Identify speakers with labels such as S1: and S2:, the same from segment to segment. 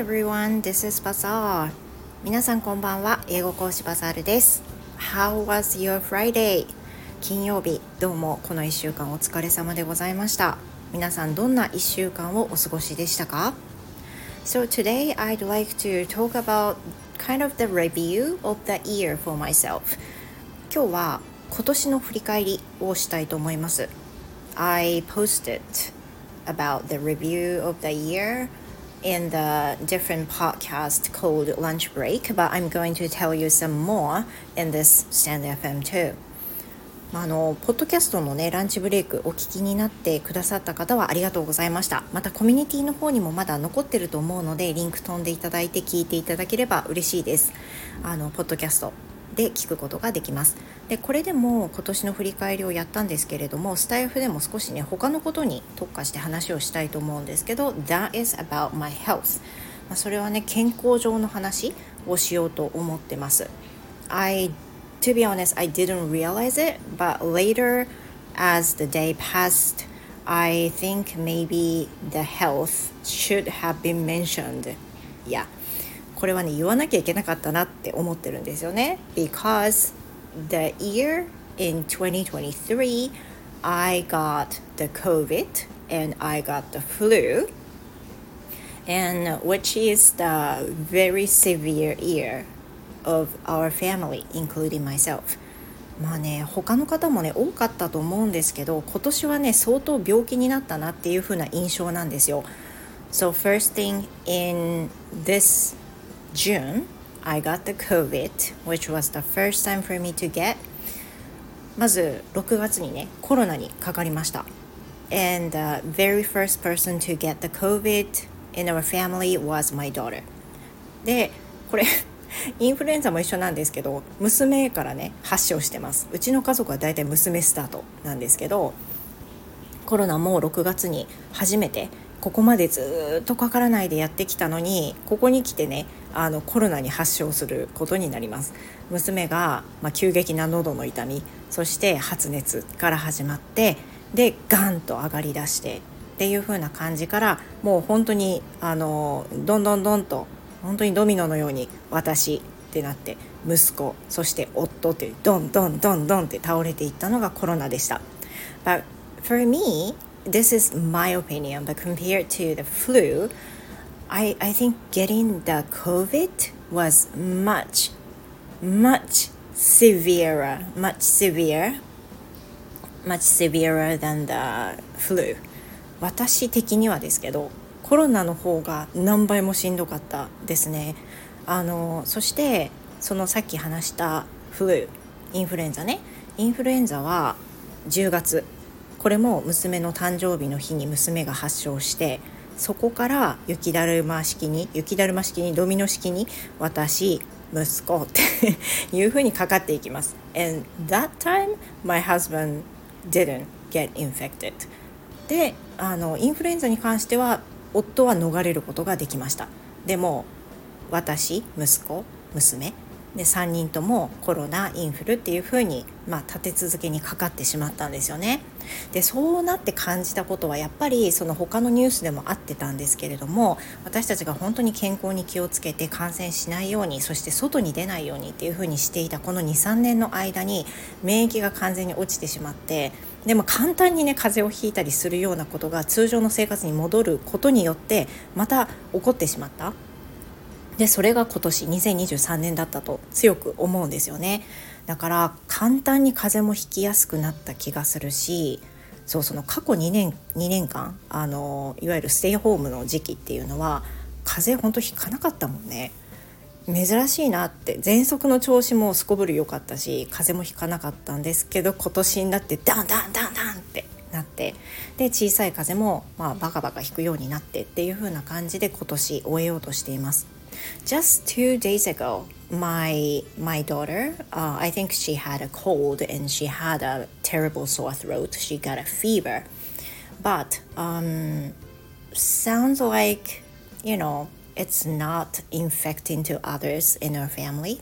S1: everyone, this is Bazaar. 皆さんこんばんは。英語講師バザールです。How was your Friday? 金曜日、どうもこの1週間お疲れ様でございました。皆さんどんな1週間をお過ごしでしたか So today I'd like to talk about kind of the review of the year for myself. 今日は今年の振り返りをしたいと思います。I posted about the review of the year in the different podcast called Lunch Break, but I'm going to tell you some more in this Stand FM too. まあ、あのポッドキャストのねランチブレイクお聞きになってくださった方はありがとうございました。またコミュニティの方にもまだ残ってると思うのでリンク飛んでいただいて聞いていただければ嬉しいです。あのポッドキャスト。で聞くことができますでこれでも今年の振り返りをやったんですけれどもスタイフでも少しね他のことに特化して話をしたいと思うんですけど That is about my health まあ、それはね健康上の話をしようと思ってます I to be honest I didn't realize it but later as the day passed I think maybe the health should have been mentioned yeah これはね言わなきゃいけなかったなって思ってるんですよね because the year in 2023 I got the COVID and I got the flu and which is the very severe year of our family including myself まあね他の方もね多かったと思うんですけど今年はね相当病気になったなっていう風な印象なんですよ So first thing in this June, I got the COVID, which was the first time for me to get. まず6月にねコロナにかかりました。And the very first person to get the COVID in our family was my daughter. で、これインフルエンザも一緒なんですけど娘からね発症してますうちの家族はだいたい娘スタートなんですけどコロナも6月に初めてここまでずっとかからないでやってきたのにここに来てねあのコロナに発症することになります娘が、まあ、急激な喉の痛みそして発熱から始まってでガンと上がりだしてっていう風な感じからもう本当にあのどんどんどんと本当にドミノのように私ってなって息子そして夫ってどんどんどんどんって倒れていったのがコロナでした。But for me this is my opinion, but compared to the flu, I, I think getting the COVID was much, much severer, much severe, much severer than the flu. 私的にはですけど、コロナの方が何倍もしんどかったですね。あのそしてそのさっき話したフルインフルエンザねインフルエンザは10月これも娘の誕生日の日に娘が発症してそこから雪だるま式に雪だるま式にドミノ式に私息子っていうふうにかかっていきます。And that time my husband didn't get infected. であのインフルエンザに関しては夫は逃れることができました。でも私息子娘で3人ともコロナインフルっていうふうに、まあ、立て続けにかかってしまったんですよね。でそうなって感じたことはやっぱりその他のニュースでもあってたんですけれども私たちが本当に健康に気をつけて感染しないようにそして外に出ないようにっていうふうにしていたこの23年の間に免疫が完全に落ちてしまってでも簡単にね風邪をひいたりするようなことが通常の生活に戻ることによってまた起こってしまった。でそれが今年2023年だったと強く思うんですよねだから簡単に風邪もひきやすくなった気がするしそうその過去2年 ,2 年間あのいわゆるステイホームの時期っていうのは風邪ほんとひかなかったもんね珍しいなって喘息の調子もすこぶる良かったし風邪もひかなかったんですけど今年になってダンダンダンダンってなってで小さい風もまあバカバカ引くようになってっていう風な感じで今年終えようとしています。Just two days ago, my my daughter, uh, I think she had a cold and she had a terrible sore throat. She got a fever, but um, sounds like you know it's not infecting to others in her family.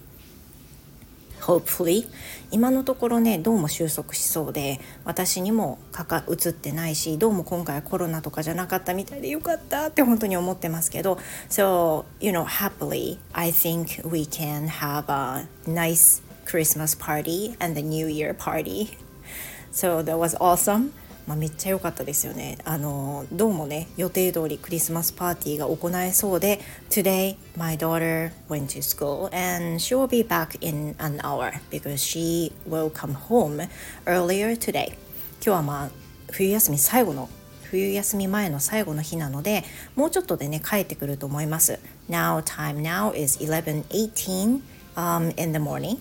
S1: Hopefully 今のところねどうも収束しそうで私にもかか移ってないしどうも今回はコロナとかじゃなかったみたいでよかったって本当に思ってますけど So you know happily I think we can have a nice Christmas party and the New Year party So that was awesome まあ、めっちゃ良かったですよねあのどうもね予定通りクリスマスパーティーが行えそうで Today my daughter went to school and she will be back in an hour because she will come home earlier today 今日はまあ冬休み最後の冬休み前の最後の日なのでもうちょっとでね帰ってくると思います Now time now is 11:18 um, in the morning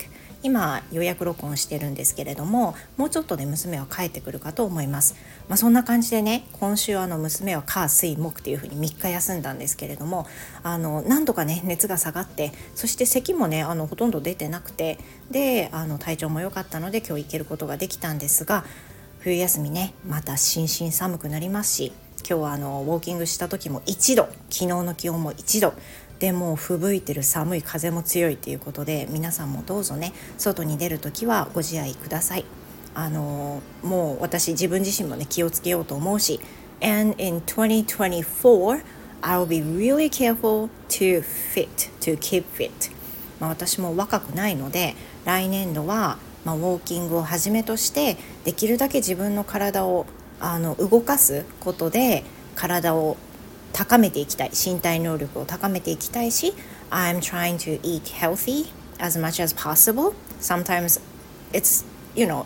S1: 今予約録音してるんですけれどももうちょっとで娘は帰ってくるかと思います、まあ、そんな感じでね今週あの娘は火水木っていう風に3日休んだんですけれどもあの何度かね熱が下がってそして咳もねあのほとんど出てなくてであの体調も良かったので今日行けることができたんですが冬休みねまたしんしん寒くなりますし今日はあのウォーキングした時も1度昨日の気温も1度でも吹雪いてる寒い風も強いということで皆さんもどうぞね外に出る時はご自愛ください。あのもう私自分自身もね気をつけようと思うし And in 2024 I'll be really careful to fit to keep fit. まあ私も若くないので来年度はまあ、ウォーキングをはじめとしてできるだけ自分の体をあの動かすことで体を高めていきたい身体能力を高めていきたいし I'm trying to eat healthy as much as possible sometimes it's you know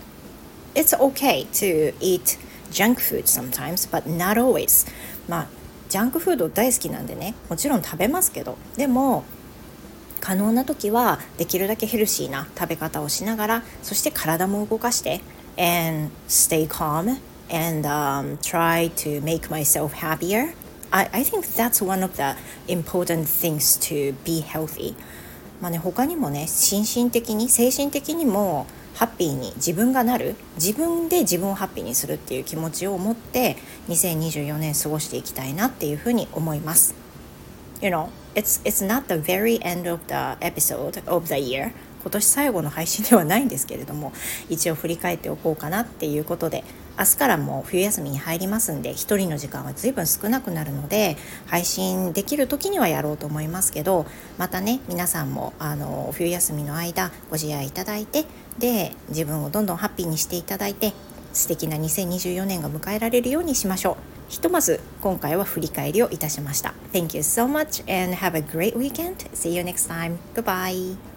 S1: it's okay to eat junk food sometimes but not always まあジャンクフード大好きなんでねもちろん食べますけどでも可能な時はできるだけヘルシーな食べ方をしながらそして体も動かして and stay calm and um, try to make myself happier I, I think that's one of the important things to be healthy. まあね他にもね心身的に精神的にもハッピーに自分がなる自分で自分をハッピーにするっていう気持ちを持って2024年過ごしていきたいなっていうふうに思います。You know, it's, it's not the very end of the episode of the year. 今年最後の配信ではないんですけれども一応振り返っておこうかなっていうことで。明日からも冬休みに入りますんで1人の時間は随分少なくなるので配信できる時にはやろうと思いますけどまたね皆さんもあの冬休みの間ご自愛いただいてで自分をどんどんハッピーにしていただいて素敵な2024年が迎えられるようにしましょう。ひとまず今回は振り返りをいたしました。Thank you so much and have a great weekend. See you next time. Goodbye.